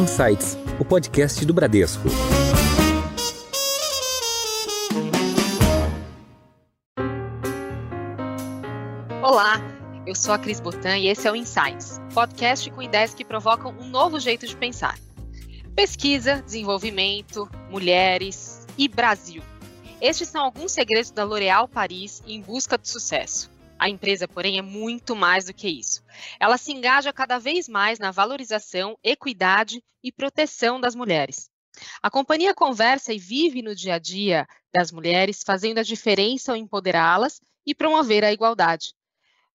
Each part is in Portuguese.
Insights, o podcast do Bradesco. Olá, eu sou a Cris Botan e esse é o Insights, podcast com ideias que provocam um novo jeito de pensar. Pesquisa, desenvolvimento, mulheres e Brasil. Estes são alguns segredos da L'Oréal Paris em busca do sucesso. A empresa, porém, é muito mais do que isso. Ela se engaja cada vez mais na valorização, equidade e proteção das mulheres. A companhia conversa e vive no dia a dia das mulheres, fazendo a diferença ao empoderá-las e promover a igualdade.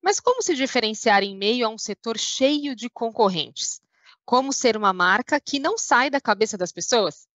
Mas como se diferenciar em meio a um setor cheio de concorrentes? Como ser uma marca que não sai da cabeça das pessoas?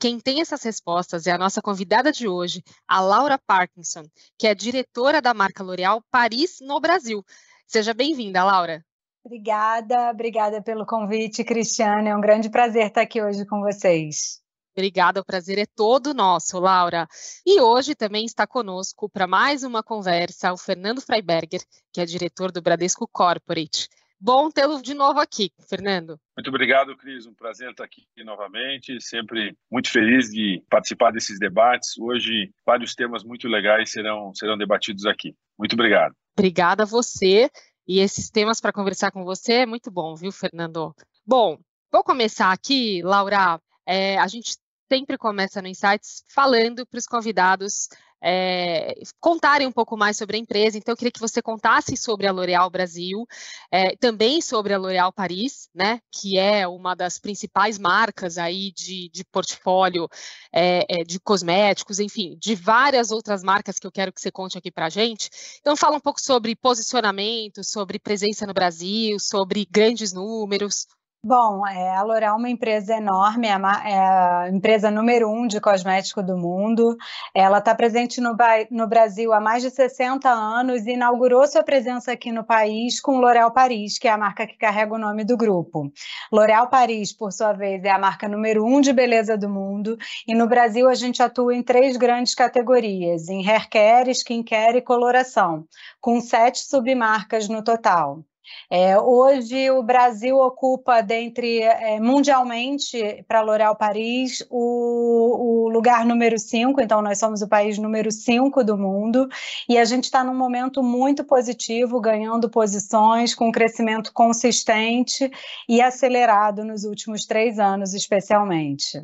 Quem tem essas respostas é a nossa convidada de hoje, a Laura Parkinson, que é diretora da marca L'Oréal Paris no Brasil. Seja bem-vinda, Laura. Obrigada, obrigada pelo convite, Cristiane. É um grande prazer estar aqui hoje com vocês. Obrigada, o prazer é todo nosso, Laura. E hoje também está conosco para mais uma conversa o Fernando Freiberger, que é diretor do Bradesco Corporate. Bom tê-lo de novo aqui, Fernando. Muito obrigado, Cris. Um prazer estar aqui novamente. Sempre muito feliz de participar desses debates. Hoje, vários temas muito legais serão, serão debatidos aqui. Muito obrigado. Obrigada a você. E esses temas para conversar com você é muito bom, viu, Fernando? Bom, vou começar aqui, Laura. É, a gente sempre começa no Insights falando para os convidados é, contarem um pouco mais sobre a empresa. Então, eu queria que você contasse sobre a L'Oréal Brasil, é, também sobre a L'Oréal Paris, né, que é uma das principais marcas aí de, de portfólio é, de cosméticos, enfim, de várias outras marcas que eu quero que você conte aqui para a gente. Então, fala um pouco sobre posicionamento, sobre presença no Brasil, sobre grandes números. Bom, é, a L'Oréal é uma empresa enorme, é a, é empresa número um de cosmético do mundo. Ela está presente no, no, Brasil há mais de 60 anos e inaugurou sua presença aqui no país com L'Oréal Paris, que é a marca que carrega o nome do grupo. L'Oréal Paris, por sua vez, é a marca número um de beleza do mundo e no Brasil a gente atua em três grandes categorias, em hair care, skincare e coloração, com sete submarcas no total. É, hoje o Brasil ocupa, dentre é, mundialmente, para L'Oréal Paris, o, o, lugar número 5, então nós somos o país número 5 do mundo, e a gente está num momento muito positivo, ganhando posições, com um crescimento consistente e acelerado nos últimos três anos, especialmente.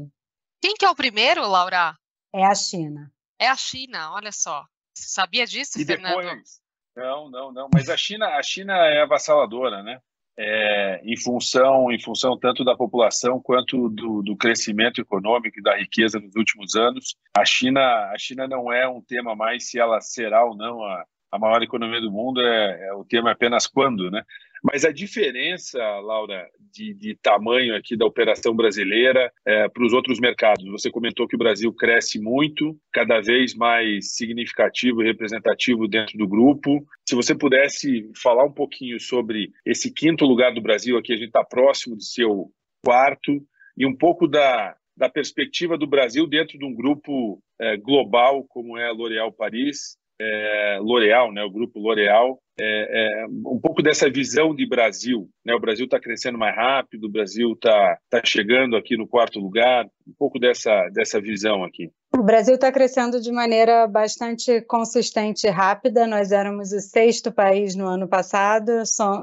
Quem que é o primeiro, Laura? É a China. É a China, olha só. Você sabia disso, e Fernando? Depois, não, não, não. Mas a China, a China é avassaladora, né? É, em função, em função tanto da população quanto do, do, crescimento econômico e da riqueza nos últimos anos. A China, a China não é um tema mais se ela será ou não a, a maior economia do mundo. É, é o tema é apenas quando, né? Mas a diferença, Laura, de, de tamanho aqui da operação brasileira é, para os outros mercados, você comentou que o Brasil cresce muito, cada vez mais significativo e representativo dentro do grupo. Se você pudesse falar um pouquinho sobre esse quinto lugar do Brasil, aqui a gente está próximo do seu quarto, e um pouco da, da perspectiva do Brasil dentro de um grupo é, global como é a L'Oréal Paris, é, L'Oréal, né, o grupo L'Oréal, é, é, um pouco dessa visão de Brasil. Né? O Brasil está crescendo mais rápido, o Brasil está tá chegando aqui no quarto lugar, um pouco dessa, dessa visão aqui. O Brasil está crescendo de maneira bastante consistente e rápida. Nós éramos o sexto país no ano passado,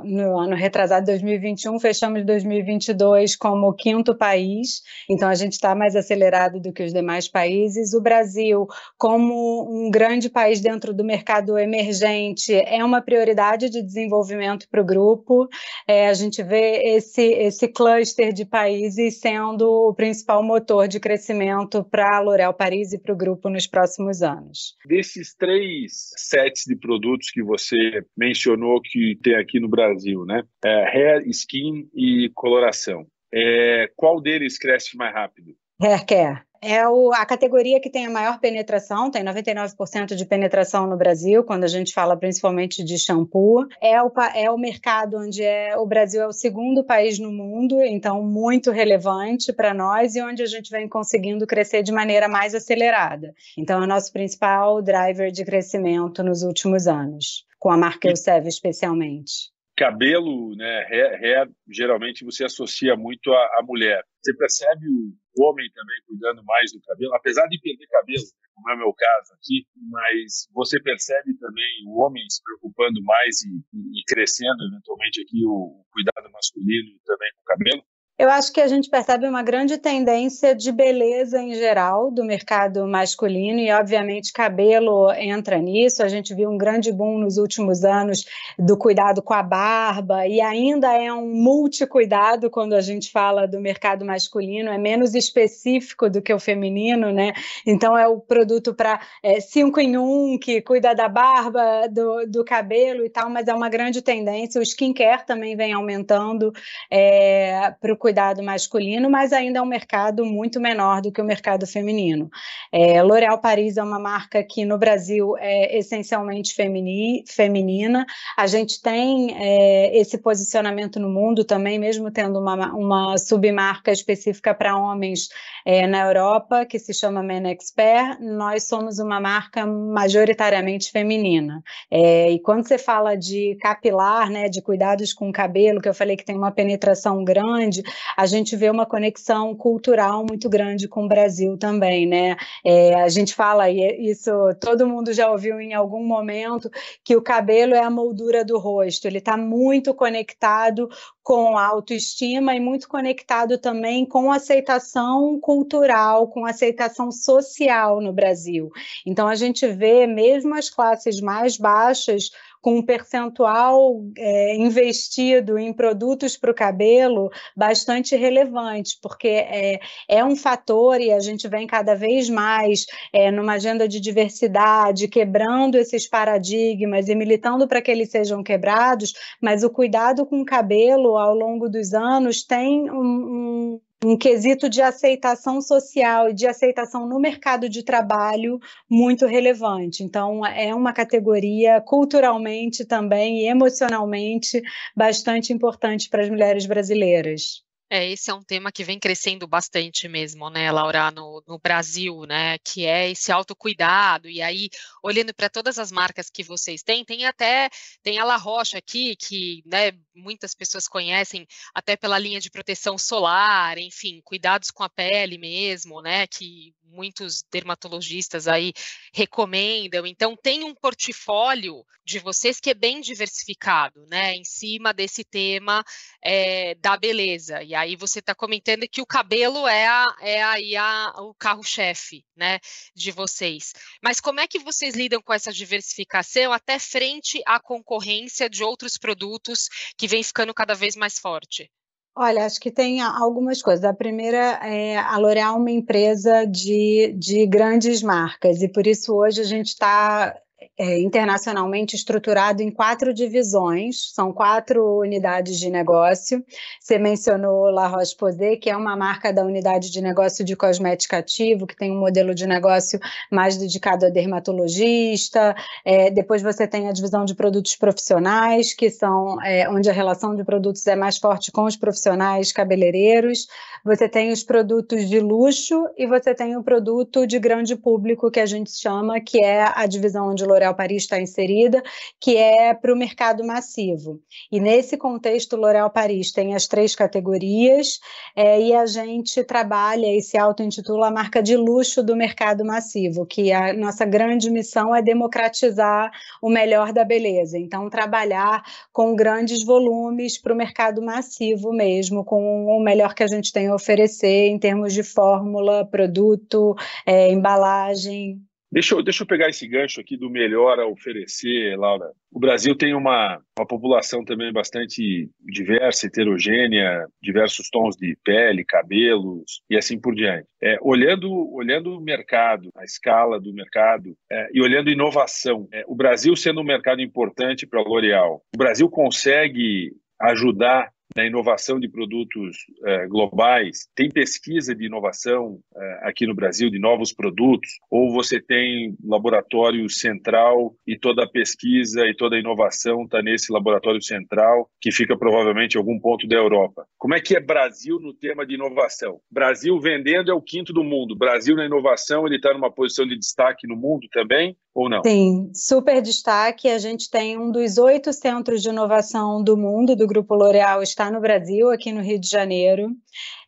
no ano retrasado 2021, fechamos 2022 como o quinto país, então a gente está mais acelerado do que os demais países. O Brasil, como um grande país dentro do mercado emergente, é uma prioridade de desenvolvimento para o grupo. É, a gente vê esse, esse cluster de países sendo o principal motor de crescimento para a L'Oréal Paris país e para o grupo nos próximos anos. Desses três sets de produtos que você mencionou que tem aqui no Brasil, né? É, hair, skin e coloração. É, qual deles cresce mais rápido? Hair care é o, a categoria que tem a maior penetração, tem 99% de penetração no Brasil, quando a gente fala principalmente de shampoo. É o, é o mercado onde é, o Brasil é o segundo país no mundo, então muito relevante para nós e onde a gente vem conseguindo crescer de maneira mais acelerada. Então é o nosso principal driver de crescimento nos últimos anos, com a marca Elseve especialmente. cabelo, né, hair, hair, geralmente você associa muito à, mulher. Você percebe o homem também cuidando mais do cabelo, apesar de perder cabelo, né, como é o meu caso aqui, mas você percebe também o homem se preocupando mais e, e crescendo eventualmente aqui o, o cuidado masculino também com o cabelo. Eu acho que a gente percebe uma grande tendência de beleza em geral do mercado masculino e, obviamente, cabelo entra nisso. A gente viu um grande boom nos últimos anos do cuidado com a barba e ainda é um multi-cuidado quando a gente fala do mercado masculino, é menos específico do que o feminino, né? Então, é o produto para é, cinco em um que cuida da barba, do, do cabelo e tal, mas é uma grande tendência. O skincare também vem aumentando é, para o cuidado masculino, mas ainda é um mercado muito menor do que o mercado feminino. É, L'Oréal Paris é uma marca que no Brasil é essencialmente femini, feminina. A gente tem é, esse posicionamento no mundo também, mesmo tendo uma, uma submarca específica para homens é, na Europa, que se chama Men Expert. Nós somos uma marca majoritariamente feminina. É, e quando você fala de capilar, né, de cuidados com o cabelo, que eu falei que tem uma penetração grande, a gente vê uma conexão cultural muito grande com o Brasil também, né? É, a gente fala, e é isso todo mundo já ouviu em algum momento, que o cabelo é a moldura do rosto, ele está muito conectado com a autoestima e muito conectado também com aceitação cultural, com aceitação social no Brasil. Então, a gente vê mesmo as classes mais baixas com um percentual é, investido em produtos para o cabelo bastante relevante, porque é, é um fator e a gente vem cada vez mais é, numa agenda de diversidade, quebrando esses paradigmas e militando para que eles sejam quebrados, mas o cuidado com o cabelo ao longo dos anos tem um, um um quesito de aceitação social e de aceitação no mercado de trabalho muito relevante. Então, é uma categoria culturalmente também e emocionalmente bastante importante para as mulheres brasileiras. É, esse é um tema que vem crescendo bastante mesmo, né, Laura, no, no Brasil, né, que é esse autocuidado, e aí, olhando para todas as marcas que vocês têm, tem até, tem a La Roche aqui, que, né, muitas pessoas conhecem até pela linha de proteção solar, enfim, cuidados com a pele mesmo, né, que muitos dermatologistas aí recomendam. Então, tem um portfólio de vocês que é bem diversificado, né, em cima desse tema é, da beleza. E aí você está comentando que o cabelo é, a, é aí a, o carro-chefe, né, de vocês. Mas como é que vocês lidam com essa diversificação até frente à concorrência de outros produtos que vem ficando cada vez mais forte? Olha, acho que tem algumas coisas. A primeira é a L'Oréal é uma empresa de, de grandes marcas, e por isso hoje a gente está é, internacionalmente estruturado em quatro divisões, são quatro unidades de negócio. Você mencionou La Roche-Posay, que é uma marca da unidade de negócio de cosmética ativo, que tem um modelo de negócio mais dedicado a dermatologista. É, depois você tem a divisão de produtos profissionais, que são é, onde a relação de produtos é mais forte com os profissionais cabeleireiros. Você tem os produtos de luxo e você tem o produto de grande público, que a gente chama, que é a divisão onde L'Oréal Paris está inserida, que é para o mercado massivo. E nesse contexto, L'Oréal Paris tem as três categorias é, e a gente trabalha e se auto-intitula a marca de luxo do mercado massivo, que a nossa grande missão é democratizar o melhor da beleza. Então, trabalhar com grandes volumes para o mercado massivo mesmo, com o melhor que a gente tem a oferecer em termos de fórmula, produto, é, embalagem, Deixa eu, deixa eu pegar esse gancho aqui do melhor a oferecer, Laura. O Brasil tem uma, uma população também bastante diversa, heterogênea, diversos tons de pele, cabelos e assim por diante. É, olhando, olhando o mercado, a escala do mercado é, e olhando inovação, é, o Brasil sendo um mercado importante para a L'Oréal, o Brasil consegue ajudar na inovação de produtos é, globais? Tem pesquisa de inovação é, aqui no Brasil de novos produtos? Ou você tem laboratório central e toda a pesquisa e toda a inovação está nesse laboratório central que fica provavelmente em algum ponto da Europa? Como é que é Brasil no tema de inovação? Brasil vendendo é o quinto do mundo. Brasil na inovação ele está numa posição de destaque no mundo também ou não? Sim, super destaque. A gente tem um dos oito centros de inovação do mundo do Grupo L'Oréal está no Brasil, aqui no Rio de Janeiro.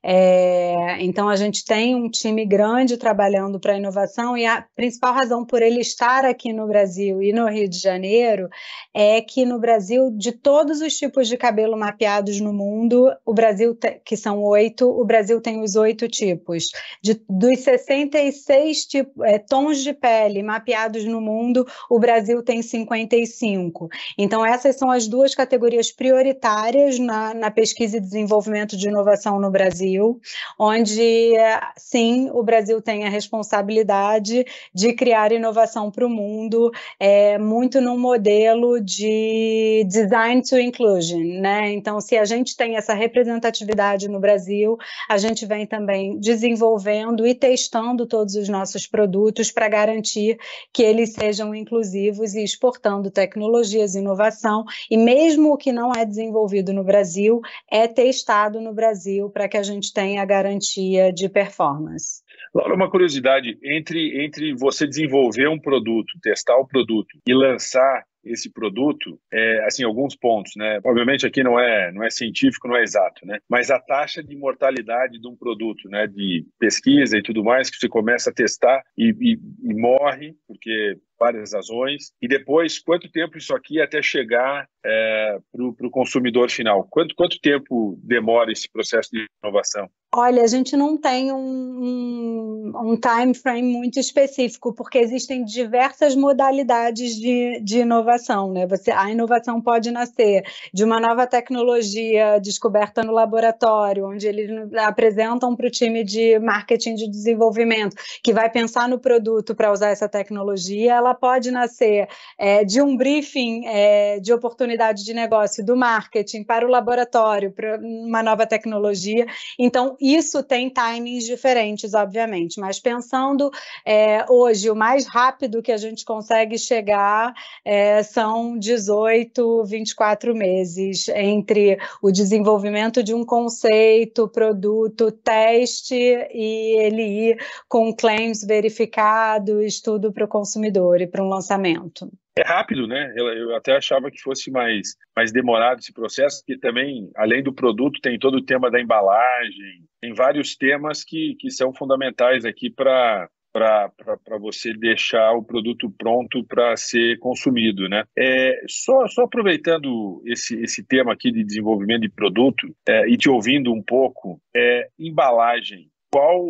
É, então, a gente tem um time grande trabalhando para a inovação, e a principal razão por ele estar aqui no Brasil e no Rio de Janeiro é que no Brasil, de todos os tipos de cabelo mapeados no mundo, o Brasil, que são oito, o Brasil tem os oito tipos. De, dos 66 tipo, é, tons de pele mapeados no mundo, o Brasil tem 55. Então, essas são as duas categorias prioritárias na, na pesquisa e desenvolvimento de inovação no Brasil. Brasil, onde sim o Brasil tem a responsabilidade de criar inovação para o mundo, é, muito num modelo de design to inclusion, né? Então, se a gente tem essa representatividade no Brasil, a gente vem também desenvolvendo e testando todos os nossos produtos para garantir que eles sejam inclusivos e exportando tecnologias, inovação, e mesmo o que não é desenvolvido no Brasil é testado no Brasil para que a gente gente tem a garantia de performance. Laura, uma curiosidade, entre, entre você desenvolver um produto, testar o produto e lançar esse produto, é, assim, alguns pontos, né? Obviamente aqui não é, não é científico, não é exato, né? Mas a taxa de mortalidade de um produto, né? De pesquisa e tudo mais, que você começa a testar e, e, e morre, porque várias razões. E depois, quanto tempo isso aqui até chegar é, para o consumidor final? Quanto, quanto tempo demora esse processo de inovação? Olha, a gente não tem um, um, um, time frame muito específico, porque existem diversas modalidades de, de inovação. Né? Você, a inovação pode nascer de uma nova tecnologia descoberta no laboratório, onde eles apresentam para o time de marketing de desenvolvimento, que vai pensar no produto para usar essa tecnologia. Ela pode nascer é, de um briefing é, de oportunidade de negócio do marketing para o laboratório, para uma nova tecnologia. Então, isso tem timings diferentes, obviamente, mas pensando é, hoje, o mais rápido que a gente consegue chegar é, são 18, 24 meses entre o desenvolvimento de um conceito, produto, teste e ele ir com claims verificados, tudo para o consumidor e para um lançamento. É rápido, né? Eu, eu, até achava que fosse mais, mais demorado esse processo, porque também, além do produto, tem todo o tema da embalagem, tem vários temas que, que são fundamentais aqui para para você deixar o produto pronto para ser consumido, né? É, só, só aproveitando esse, esse tema aqui de desenvolvimento de produto é, e te ouvindo um pouco, é, embalagem, qual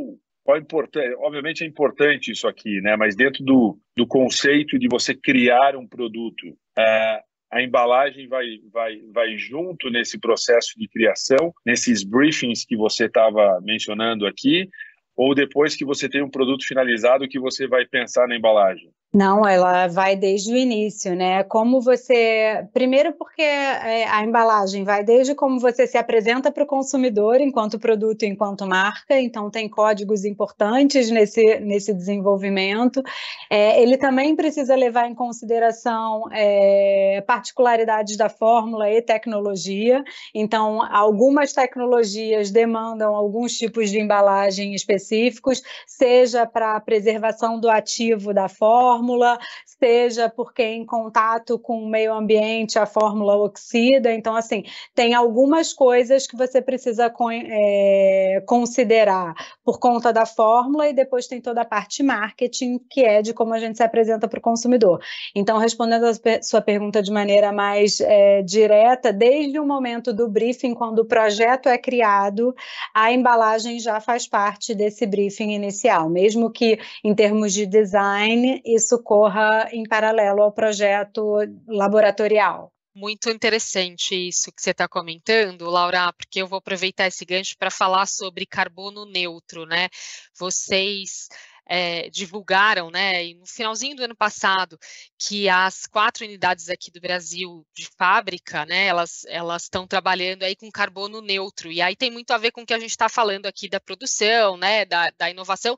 qual importante, obviamente é importante isso aqui, né? Mas dentro do, do conceito de você criar um produto, é, a embalagem vai, vai, vai junto nesse processo de criação, nesses briefings que você estava mencionando aqui, ou depois que você tem um produto finalizado que você vai pensar na embalagem? Não, ela vai desde o início, né? Como você. Primeiro, porque é, a embalagem vai desde como você se apresenta para o consumidor enquanto produto, enquanto marca, então tem códigos importantes nesse, nesse desenvolvimento. É, ele também precisa levar em consideração é, particularidades da fórmula e tecnologia, então algumas tecnologias demandam alguns tipos de embalagem específicos, seja para a preservação do ativo da fórmula fórmula, seja porque em contato com o meio ambiente a fórmula oxida. Então, assim, tem algumas coisas que você precisa é, considerar por conta da fórmula e depois tem toda a parte marketing, que é de como a gente se apresenta para o consumidor. Então, respondendo a sua pergunta de maneira mais é, direta, desde o momento do briefing, quando o projeto é criado, a embalagem já faz parte desse briefing inicial, mesmo que em termos de design, isso isso corra em paralelo ao projeto laboratorial. Muito interessante isso que você está comentando, Laura, porque eu vou aproveitar esse gancho para falar sobre carbono neutro, né? Vocês é, divulgaram, né, no finalzinho do ano passado, que as quatro unidades aqui do Brasil de fábrica, né, elas elas estão trabalhando aí com carbono neutro e aí tem muito a ver com o que a gente está falando aqui da produção, né, da, da inovação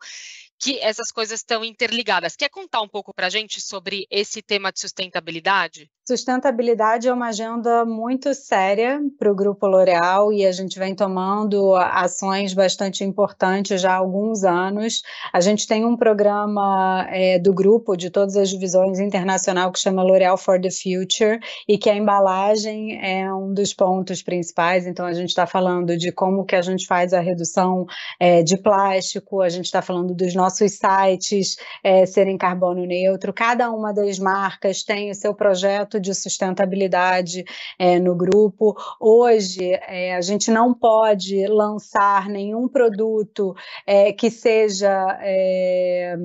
que essas coisas estão interligadas. Quer contar um pouco para a gente sobre esse tema de sustentabilidade? Sustentabilidade é uma agenda muito séria para o Grupo L'Oréal e a gente vem tomando ações bastante importantes já há alguns anos. A gente tem um programa é, do grupo de todas as divisões internacional que chama L'Oréal for the Future e que a embalagem é um dos pontos principais. Então a gente está falando de como que a gente faz a redução é, de plástico, a gente está falando dos nossos sites é, serem carbono neutro. Cada uma das marcas tem o seu projeto de sustentabilidade é, no grupo. Hoje, é, a gente não pode lançar nenhum produto é, que seja é,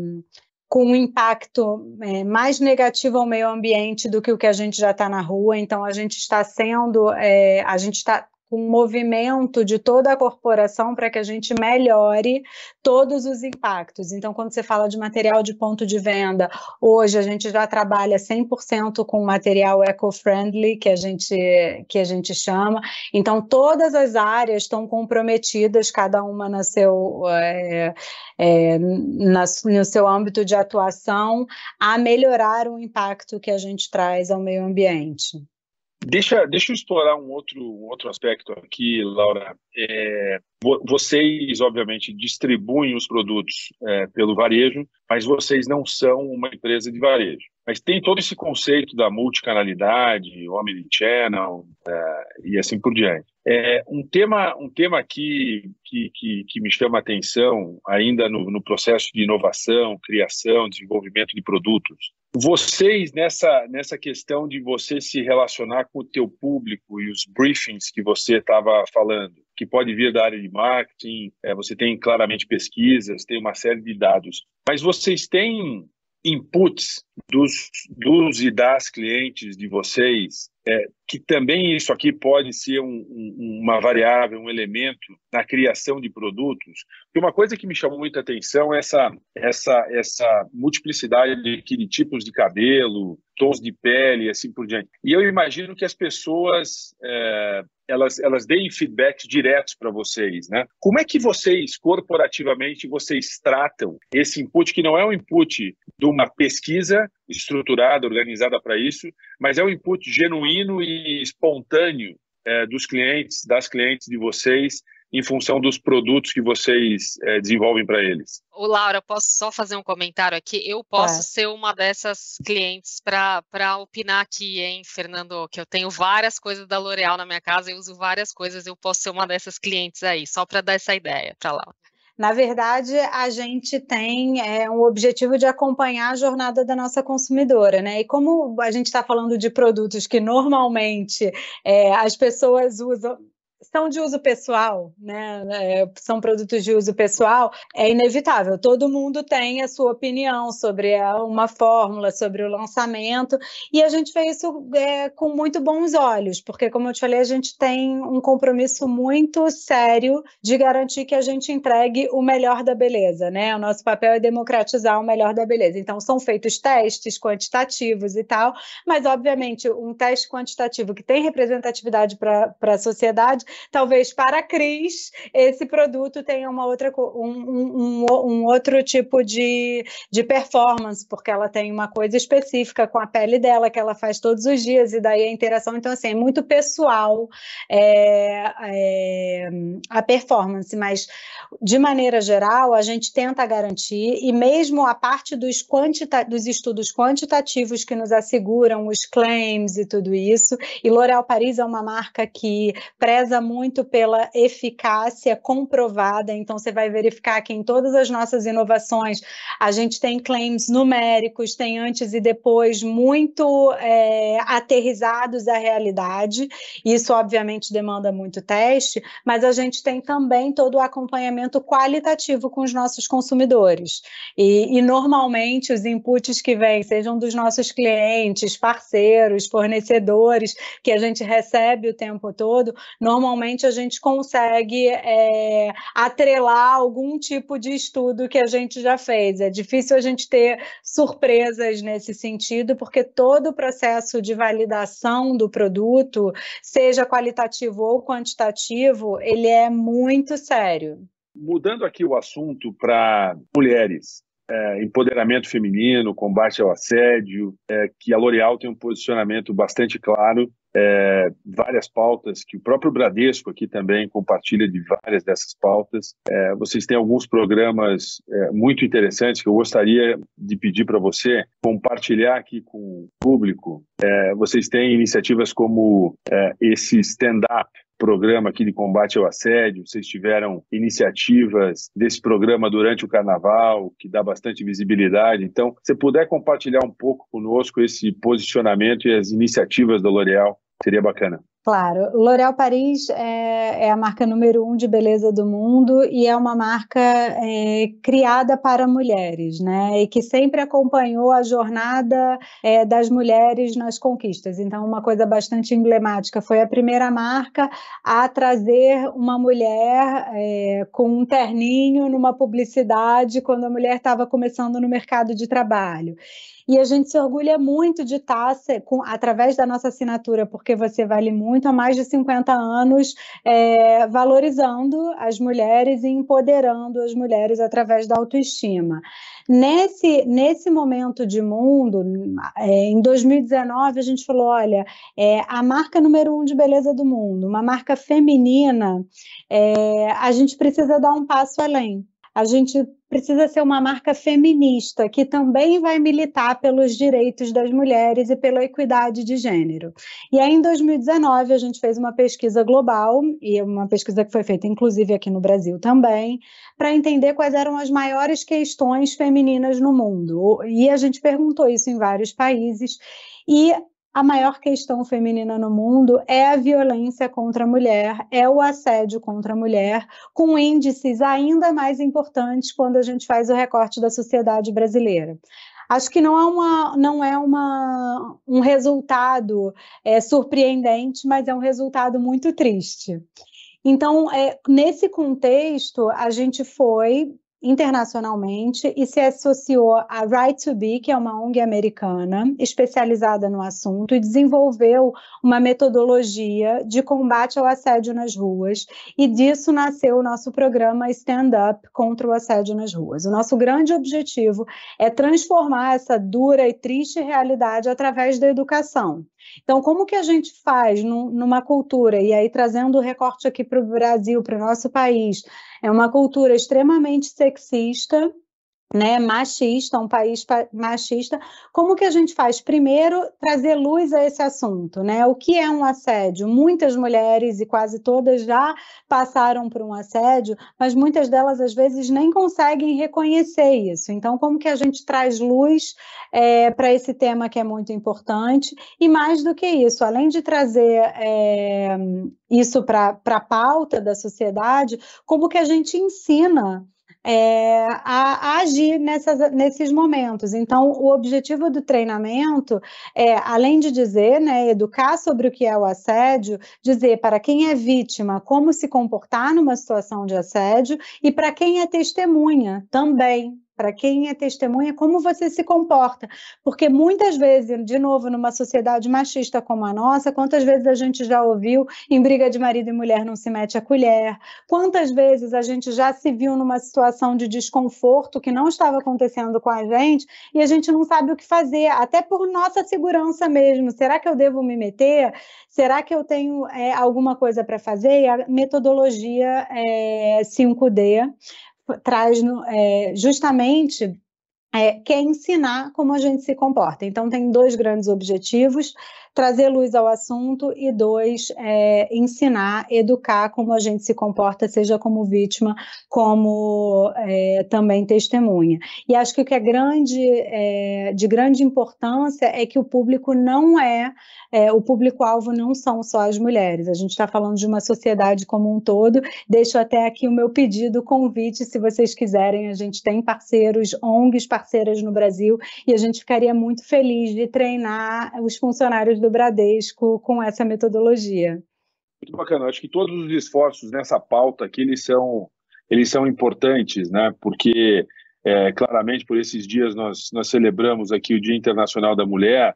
com um impacto é, mais negativo ao meio ambiente do que o que a gente já está na rua. Então, a gente está sendo, é, a gente está um movimento de toda a corporação para que a gente melhore todos os impactos. Então, quando você fala de material de ponto de venda, hoje a gente já trabalha 100% com material eco-friendly, que, a gente, que a gente chama. Então, todas as áreas estão comprometidas, cada uma no seu, é, é, na, no seu âmbito de atuação, a melhorar o impacto que a gente traz ao meio ambiente. Deixa, deixa eu explorar um outro, um outro aspecto aqui, Laura. É, vocês, obviamente, distribuem os produtos é, pelo varejo, mas vocês não são uma empresa de varejo. Mas tem todo esse conceito da multicanalidade, omnichannel é, e assim por diante. É, um tema, um tema aqui que, que, que me chama a atenção, ainda no, no processo de inovação, criação, desenvolvimento de produtos, vocês, nessa, nessa questão de você se relacionar com o teu público e os briefings que você estava falando, que pode vir da área de marketing, é, você tem claramente pesquisas, tem uma série de dados, mas vocês têm inputs dos, dos e das clientes de vocês é, que também isso aqui pode ser um, um, uma variável, um elemento na criação de produtos. E uma coisa que me chamou muita atenção é essa, essa, essa multiplicidade de, de tipos de cabelo, tons de pele assim por diante. E eu imagino que as pessoas é, elas, elas deem feedbacks diretos para vocês, né? Como é que vocês, corporativamente, vocês tratam esse input, que não é um input de uma pesquisa estruturada, organizada para isso, mas é um input genuíno e espontâneo é, dos clientes, das clientes de vocês, em função dos produtos que vocês é, desenvolvem para eles. O Laura, posso só fazer um comentário aqui? Eu posso é. ser uma dessas clientes para opinar aqui, hein, Fernando? Que eu tenho várias coisas da L'Oréal na minha casa, eu uso várias coisas, eu posso ser uma dessas clientes aí, só para dar essa ideia para lá. Na verdade, a gente tem é, um objetivo de acompanhar a jornada da nossa consumidora, né? E como a gente está falando de produtos que normalmente é, as pessoas usam, são de uso pessoal, né? É, são produtos de uso pessoal, é inevitável. Todo mundo tem a sua opinião sobre uma fórmula, sobre o lançamento, e a gente vê isso é, com muito bons olhos, porque, como eu te falei, a gente tem um compromisso muito sério de garantir que a gente entregue o melhor da beleza, né? O nosso papel é democratizar o melhor da beleza. Então, são feitos testes quantitativos e tal, mas, obviamente, um teste quantitativo que tem representatividade para a sociedade talvez para a Cris esse produto tenha uma outra, um, um, um, outro tipo de, de performance, porque ela tem uma coisa específica com a pele dela que ela faz todos os dias, e daí a interação, então assim, é muito pessoal é, é, a performance, mas de maneira geral a gente tenta garantir, e mesmo a parte dos, quantita dos estudos quantitativos que nos asseguram os claims e tudo isso, e L'Oréal Paris é uma marca que preza muito pela eficácia comprovada, então você vai verificar que em todas as nossas inovações a gente tem claims numéricos, tem antes e depois muito é, aterrizados à realidade. Isso, obviamente, demanda muito teste, mas a gente tem também todo o acompanhamento qualitativo com os nossos consumidores. E, e normalmente os inputs que vêm, sejam dos nossos clientes, parceiros, fornecedores, que a gente recebe o tempo todo, normalmente normalmente a gente consegue é, atrelar algum tipo de estudo que a gente já fez. É difícil a gente ter surpresas nesse sentido, porque todo o processo de validação do produto, seja qualitativo ou quantitativo, ele é muito sério. Mudando aqui o assunto para mulheres, é, empoderamento feminino, combate ao assédio, é, que a L'Oréal tem um posicionamento bastante claro, é, várias pautas que o próprio Bradesco aqui também compartilha de várias dessas pautas. É, vocês têm alguns programas é, muito interessantes que eu gostaria de pedir para você compartilhar aqui com o público. É, vocês têm iniciativas como é, esse stand-up programa aqui de combate ao assédio, vocês tiveram iniciativas desse programa durante o carnaval, que dá bastante visibilidade. Então, se puder compartilhar um pouco conosco esse posicionamento e as iniciativas da L'Oréal, seria bacana. Claro, L'Oréal Paris é, é, a marca número um de beleza do mundo e é uma marca é, criada para mulheres, né? E que sempre acompanhou a jornada é, das mulheres nas conquistas. Então, uma coisa bastante emblemática foi a primeira marca a trazer uma mulher é, com um terninho numa publicidade quando a mulher estava começando no mercado de trabalho. E a gente se orgulha muito de estar, com, através da nossa assinatura, porque você vale muito, há mais de 50 anos, é, valorizando as mulheres e empoderando as mulheres através da autoestima. Nesse, nesse momento de mundo, é, em 2019, a gente falou: olha, é, a marca número um de beleza do mundo, uma marca feminina, é, a gente precisa dar um passo além a gente precisa ser uma marca feminista que também vai militar pelos direitos das mulheres e pela equidade de gênero. E aí, em 2019, a gente fez uma pesquisa global, e uma pesquisa que foi feita inclusive aqui no Brasil também, para entender quais eram as maiores questões femininas no mundo. E a gente perguntou isso em vários países. E a maior questão feminina no mundo é a violência contra a mulher, é o assédio contra a mulher, com índices ainda mais importantes quando a gente faz o recorte da sociedade brasileira. Acho que não é, uma, não é uma, um resultado é, surpreendente, mas é um resultado muito triste. Então, é, nesse contexto, a gente foi internacionalmente e se associou à Right to Be, que é uma ONG americana especializada no assunto, e desenvolveu uma metodologia de combate ao assédio nas ruas. E disso nasceu o nosso programa Stand Up contra o assédio nas ruas. O nosso grande objetivo é transformar essa dura e triste realidade através da educação. Então, como que a gente faz num, numa cultura, e aí trazendo o recorte aqui para o Brasil, para o nosso país, é uma cultura extremamente sexista, né, machista, um país machista, como que a gente faz? Primeiro, trazer luz a esse assunto, né? O que é um assédio? Muitas mulheres e quase todas já passaram por um assédio, mas muitas delas às vezes nem conseguem reconhecer isso. Então, como que a gente traz luz é, para esse tema que é muito importante? E mais do que isso, além de trazer é, isso para a pauta da sociedade, como que a gente ensina é, a, a, agir nessas, nesses momentos. Então, o objetivo do treinamento é, além de dizer, né, educar sobre o que é o assédio, dizer para quem é vítima como se comportar numa situação de assédio e para quem é testemunha também para quem é testemunha, como você se comporta. Porque muitas vezes, de novo, numa sociedade machista como a nossa, quantas vezes a gente já ouviu em briga de marido e mulher não se mete a colher? Quantas vezes a gente já se viu numa situação de desconforto que não estava acontecendo com a gente e a gente não sabe o que fazer, até por nossa segurança mesmo. Será que eu devo me meter? Será que eu tenho é, alguma coisa para fazer? E a metodologia é, 5D traz é, justamente é, quer ensinar como a gente se comporta. Então, tem dois grandes objetivos: trazer luz ao assunto e dois, é, ensinar, educar como a gente se comporta, seja como vítima, como é, também testemunha. E acho que o que é grande, é, de grande importância é que o público não é, é o público-alvo não são só as mulheres. A gente está falando de uma sociedade como um todo. Deixo até aqui o meu pedido, convite, se vocês quiserem. A gente tem parceiros, ONGs parceiras no Brasil, e a gente ficaria muito feliz de treinar os funcionários do Bradesco com essa metodologia. Muito bacana. acho que todos os esforços nessa pauta aqui, eles são, eles são importantes, né? Porque, é, claramente, por esses dias nós, nós celebramos aqui o Dia Internacional da Mulher,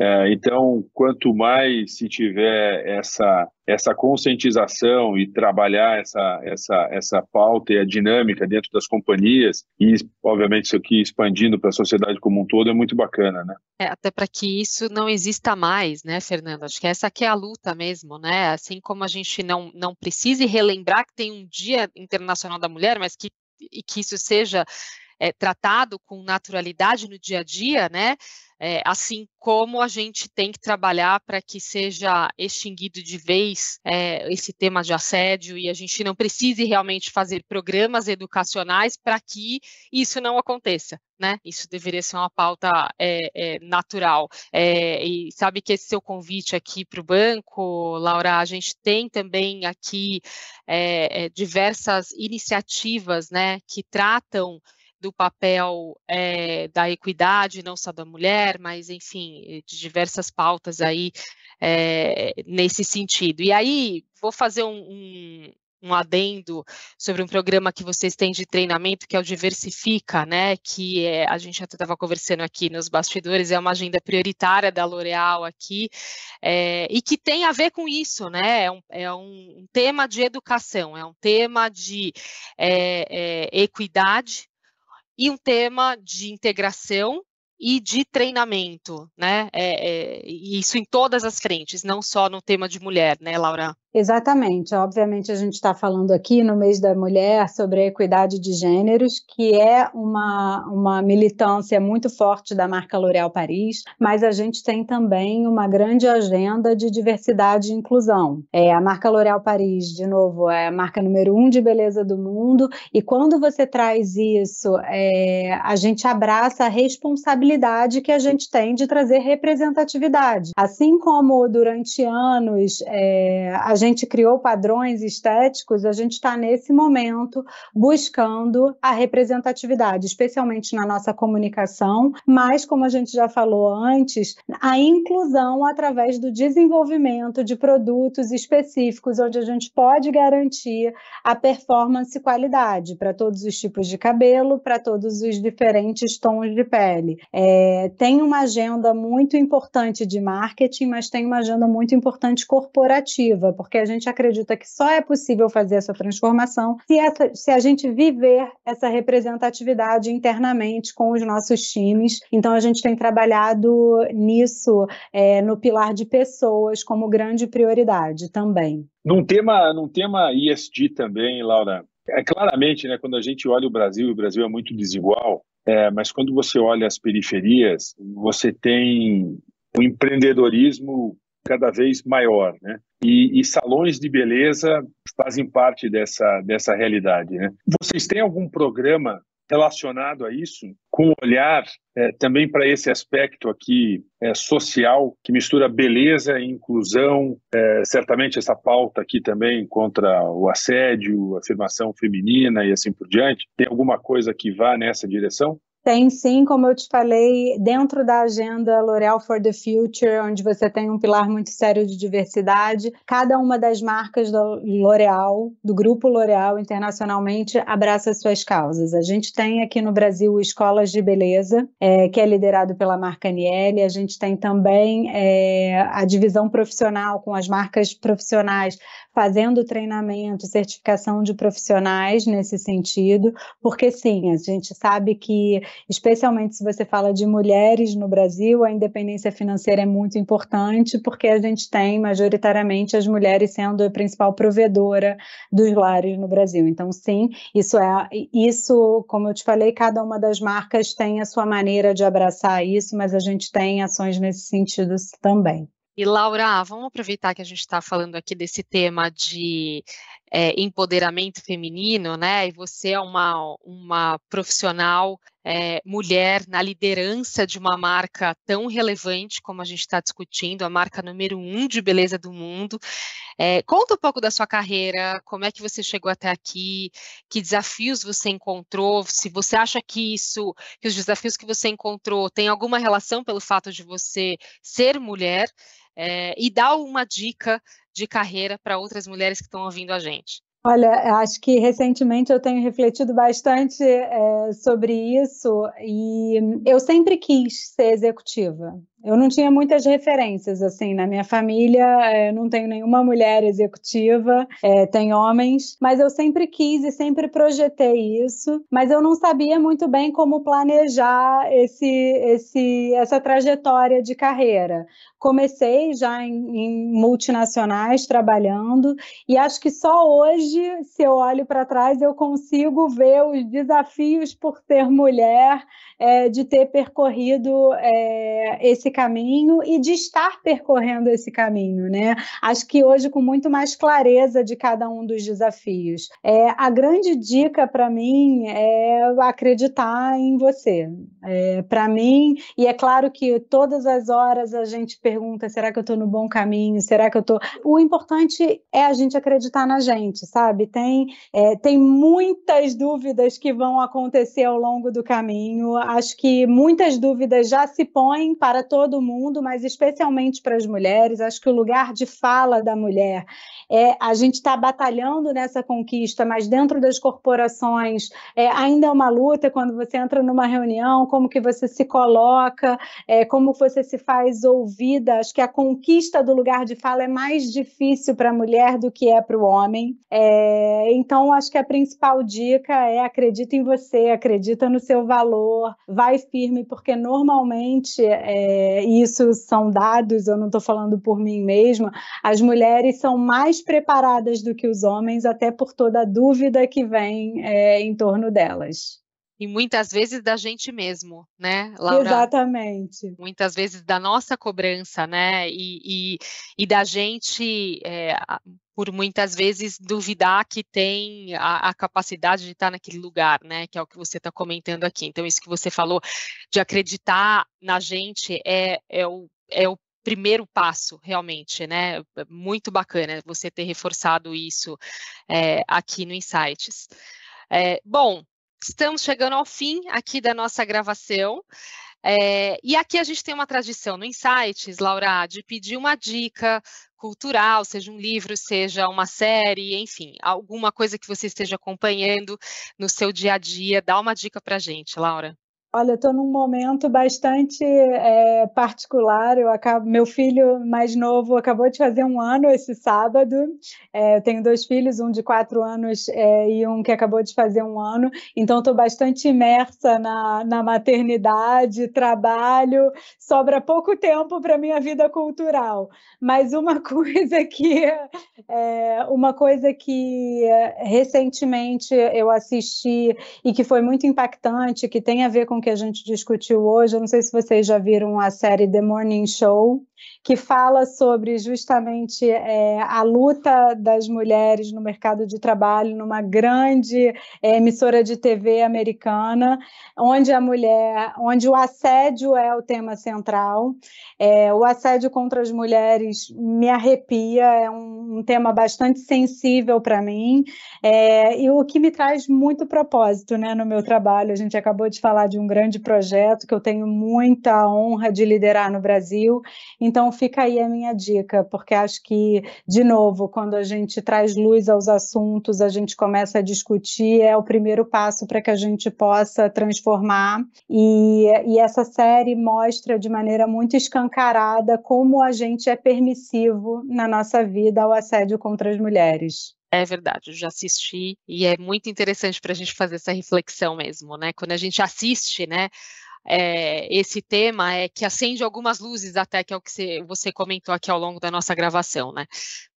é, então, quanto mais se tiver essa, essa conscientização e trabalhar essa, essa, essa pauta e a dinâmica dentro das companhias, e obviamente isso aqui expandindo para a sociedade como um todo, é muito bacana, né? É, até para que isso não exista mais, né, Fernando? Acho que essa aqui é a luta mesmo, né? Assim como a gente não, não precise relembrar que tem um Dia Internacional da Mulher, mas que, que isso seja é, tratado com naturalidade no dia a dia, né? É, assim como a gente tem que trabalhar para que seja extinguido de vez é, esse tema de assédio e a gente não precise realmente fazer programas educacionais para que isso não aconteça. Né? Isso deveria ser uma pauta é, é, natural. É, e sabe que esse seu convite aqui para o banco, Laura, a gente tem também aqui é, diversas iniciativas né, que tratam do papel é, da equidade, não só da mulher, mas, enfim, de diversas pautas aí é, nesse sentido. E aí, vou fazer um, um, um, adendo sobre um programa que vocês têm de treinamento, que é o Diversifica, né, que é, a gente até estava conversando aqui nos bastidores, é uma agenda prioritária da L'Oréal aqui, é, e que tem a ver com isso, né, é um, é um tema de educação, é um tema de equidade, e um tema de integração e de treinamento, né? É, é, isso em todas as frentes, não só no tema de mulher, né, Laura? Exatamente. Obviamente, a gente está falando aqui no mês da mulher sobre a equidade de gêneros, que é uma, uma militância muito forte da marca L'Oréal Paris, mas a gente tem também uma grande agenda de diversidade e inclusão. É, a marca L'Oréal Paris, de novo, é a marca número um de beleza do mundo, e quando você traz isso, é, a gente abraça a responsabilidade que a gente tem de trazer representatividade. Assim como durante anos é, a gente criou padrões estéticos, a gente está nesse momento buscando a representatividade, especialmente na nossa comunicação, mas, como a gente já falou antes, a inclusão através do desenvolvimento de produtos específicos, onde a gente pode garantir a performance e qualidade para todos os tipos de cabelo, para todos os diferentes tons de pele. É, tem uma agenda muito importante de marketing, mas tem uma agenda muito importante corporativa, porque a gente acredita que só é possível fazer essa transformação se, essa, se a gente viver essa representatividade internamente com os nossos times. Então, a gente tem trabalhado nisso, é, no pilar de pessoas, como grande prioridade também. Num tema, num tema ESG também, Laura, é claramente, né, quando a gente olha o Brasil, o Brasil é muito desigual, é, mas quando você olha as periferias, você tem o empreendedorismo cada vez maior, né? E, e, salões de beleza fazem parte dessa, dessa realidade, né? Vocês têm algum programa relacionado a isso, com olhar é, também para esse aspecto aqui é, social, que mistura beleza e inclusão, é, certamente essa pauta aqui também contra o assédio, afirmação feminina e assim por diante, tem alguma coisa que vá nessa direção? Tem sim, como eu te falei, dentro da agenda L'Oréal for the Future, onde você tem um pilar muito sério de diversidade, cada uma das marcas do L'Oréal, do grupo L'Oréal internacionalmente, abraça suas causas. A gente tem aqui no Brasil Escolas de Beleza, é, que é liderado pela marca Aniele, a gente tem também é, a divisão profissional com as marcas profissionais fazendo treinamento, certificação de profissionais nesse sentido, porque sim, a gente sabe que, especialmente se você fala de mulheres no Brasil, a independência financeira é muito importante, porque a gente tem majoritariamente as mulheres sendo a principal provedora dos lares no Brasil. Então, sim, isso é isso, como eu te falei, cada uma das marcas tem a sua maneira de abraçar isso, mas a gente tem ações nesse sentido também. E Laura, vamos aproveitar que a gente está falando aqui desse tema de é, empoderamento feminino, né? E você é uma, uma profissional é, mulher na liderança de uma marca tão relevante como a gente está discutindo, a marca número um de beleza do mundo. É, conta um pouco da sua carreira, como é que você chegou até aqui, que desafios você encontrou, se você acha que isso, que os desafios que você encontrou têm alguma relação pelo fato de você ser mulher, é, e dá uma dica de carreira para outras mulheres que estão ouvindo a gente. Olha, acho que recentemente eu tenho refletido bastante é, sobre isso e eu sempre quis ser executiva. Eu não tinha muitas referências, assim, na minha família, é, não tenho nenhuma mulher executiva, é, tem homens, mas eu sempre quis e sempre projetei isso, mas eu não sabia muito bem como planejar esse, esse, essa trajetória de carreira. Comecei já em, em multinacionais trabalhando e acho que só hoje, se eu olho para trás, eu consigo ver os desafios por ser mulher, é, de ter percorrido é, esse caminho e de estar percorrendo esse caminho, né? Acho que hoje com muito mais clareza de cada um dos desafios. É, a grande dica para mim é acreditar em você. É, para mim, e é claro que todas as horas a gente pergunta: será que eu estou no bom caminho? Será que eu estou? O importante é a gente acreditar na gente, sabe? Tem, é, tem muitas dúvidas que vão acontecer ao longo do caminho Acho que muitas dúvidas já se põem para todo mundo, mas especialmente para as mulheres. Acho que o lugar de fala da mulher é a gente está batalhando nessa conquista, mas dentro das corporações é, ainda é uma luta quando você entra numa reunião, como que você se coloca, é, como você se faz ouvida. Acho que a conquista do lugar de fala é mais difícil para a mulher do que é para o homem. É, então, acho que a principal dica é acredita em você, acredita no seu valor, vai firme, porque normalmente, é, isso são dados, eu não estou falando por mim mesma, as mulheres são mais preparadas do que os homens, até por toda a dúvida que vem é, em torno delas e muitas vezes da gente mesmo, né, Laura? Exatamente. Muitas vezes da nossa cobrança, né, e, e, e da gente, é, por muitas vezes, duvidar que tem a, a, capacidade de estar naquele lugar, né, que é o que você está comentando aqui. Então, isso que você falou de acreditar na gente é, é, o, é o primeiro passo, realmente, né? Muito bacana você ter reforçado isso é, aqui no Insights. É, bom, estamos chegando ao fim aqui da nossa gravação. É, e aqui a gente tem uma tradição no Insights, Laura, de pedir uma dica cultural, seja um livro, seja uma série, enfim, alguma coisa que você esteja acompanhando no seu dia a dia. Dá uma dica para a gente, Laura. Olha, estou num momento bastante é, particular. Eu acabo, meu filho mais novo acabou de fazer um ano esse sábado. É, eu tenho dois filhos, um de quatro anos é, e um que acabou de fazer um ano. Então, estou bastante imersa na, na maternidade, trabalho. Sobra pouco tempo para minha vida cultural. Mas uma coisa que, é, uma coisa que recentemente eu assisti e que foi muito impactante, que tem a ver com que a gente discutiu hoje. Eu não sei se vocês já viram a série The Morning Show, que fala sobre justamente é, a luta das mulheres no mercado de trabalho numa grande é, emissora de TV americana, onde a mulher, onde o assédio é o tema central. É, o assédio contra as mulheres me arrepia, é um, um tema bastante sensível para mim é, e o que me traz muito propósito, né, no meu trabalho. A gente acabou de falar de um grande projeto que eu tenho muita honra de liderar no Brasil. Então, fica aí a minha dica, porque acho que, de novo, quando a gente traz luz aos assuntos, a gente começa a discutir, é o primeiro passo para que a gente possa transformar. E, e essa série mostra de maneira muito escancarada como a gente é permissivo na nossa vida ao assédio contra as mulheres. É verdade, eu já assisti e é muito interessante para a gente fazer essa reflexão mesmo, né? Quando a gente assiste, né, é, esse tema é que acende algumas luzes até que é o que você, comentou aqui ao longo da nossa gravação, né?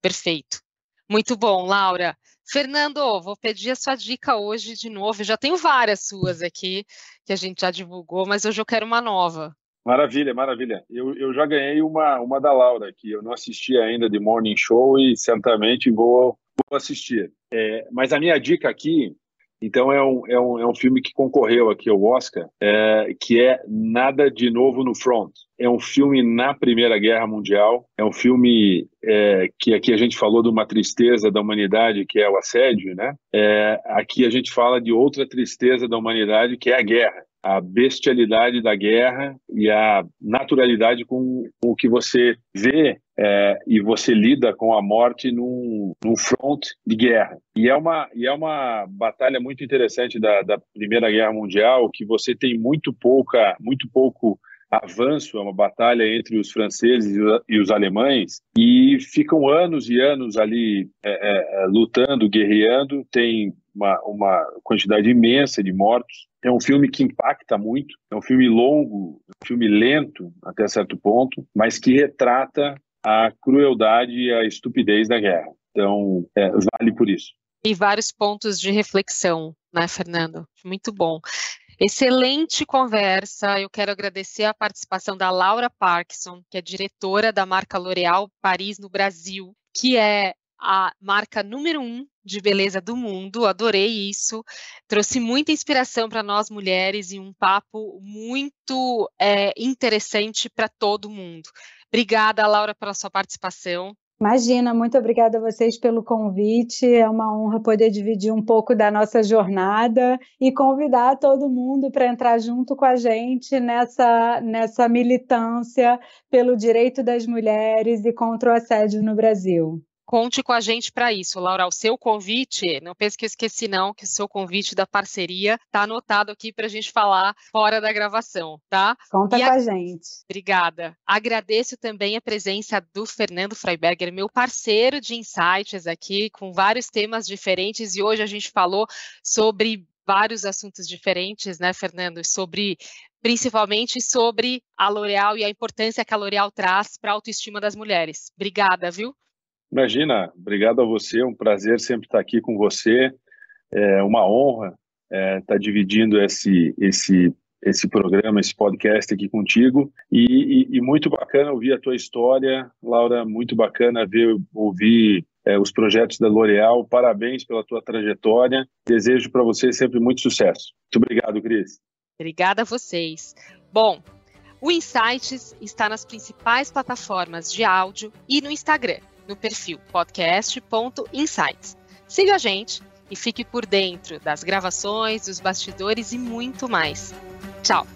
Perfeito. Muito bom, Laura. Fernando, vou pedir a sua dica hoje de novo. Eu já tenho várias suas aqui que a gente já divulgou, mas hoje eu quero uma nova. Maravilha, maravilha. Eu, eu já ganhei uma, uma da Laura, que eu não assisti ainda de Morning Show e certamente vou, vou assistir. É, mas a minha dica aqui então é um, é um, é um filme que concorreu aqui ao Oscar, é, que é Nada de Novo no Front. É um filme na Primeira Guerra Mundial, é um filme é, que aqui a gente falou de uma tristeza da humanidade, que é o assédio, né? É, aqui a gente fala de outra tristeza da humanidade, que é a guerra a bestialidade da guerra e a naturalidade com o que você vê é, e você lida com a morte num, num front de guerra. E é uma, e é uma batalha muito interessante da, da Primeira Guerra Mundial, que você tem muito pouca, muito pouco avanço, é uma batalha entre os franceses e os alemães, e ficam anos e anos ali é, é, lutando, guerreando, tem uma, uma quantidade imensa de mortos. É um filme que impacta muito, é um filme longo, um filme lento até certo ponto, mas que retrata a crueldade e a estupidez da guerra. Então, é, vale por isso. E vários pontos de reflexão, né, Fernando? Muito bom. Excelente conversa. Eu quero agradecer a participação da Laura Parkinson, que é diretora da marca L'Oréal Paris no Brasil, que é a marca número um de beleza do mundo. Adorei isso. Trouxe muita inspiração para nós mulheres e um papo muito é, interessante para todo mundo. Obrigada, Laura, pela sua participação. Imagina, muito obrigada a vocês pelo convite. É uma honra poder dividir um pouco da nossa jornada e convidar todo mundo para entrar junto com a gente nessa, nessa militância pelo direito das mulheres e contra o assédio no Brasil. Conte com a gente para isso, Laura. O seu convite, não pense que eu esqueci, não, que o seu convite da parceria está anotado aqui para a gente falar fora da gravação, tá? Conta e com a... a gente. Obrigada. Agradeço também a presença do Fernando Freiberger, meu parceiro de insights aqui, com vários temas diferentes, e hoje a gente falou sobre vários assuntos diferentes, né, Fernando? Sobre principalmente sobre a L'Oréal e a importância que a L'Oréal traz para a autoestima das mulheres. Obrigada, viu? Imagina, obrigado a você, é um prazer sempre estar aqui com você, é uma honra é, estar dividindo esse, esse, esse programa, esse podcast aqui contigo, e, e, e muito bacana ouvir a tua história, Laura, muito bacana ver, ouvir é, os projetos da L'Oréal, parabéns pela tua trajetória, desejo para você sempre muito sucesso. Muito obrigado, Cris. Obrigada a vocês. Bom, o Insights está nas principais plataformas de áudio e no Instagram no perfil podcast.insights. Siga a gente e fique por dentro das gravações, dos bastidores e muito mais. Tchau!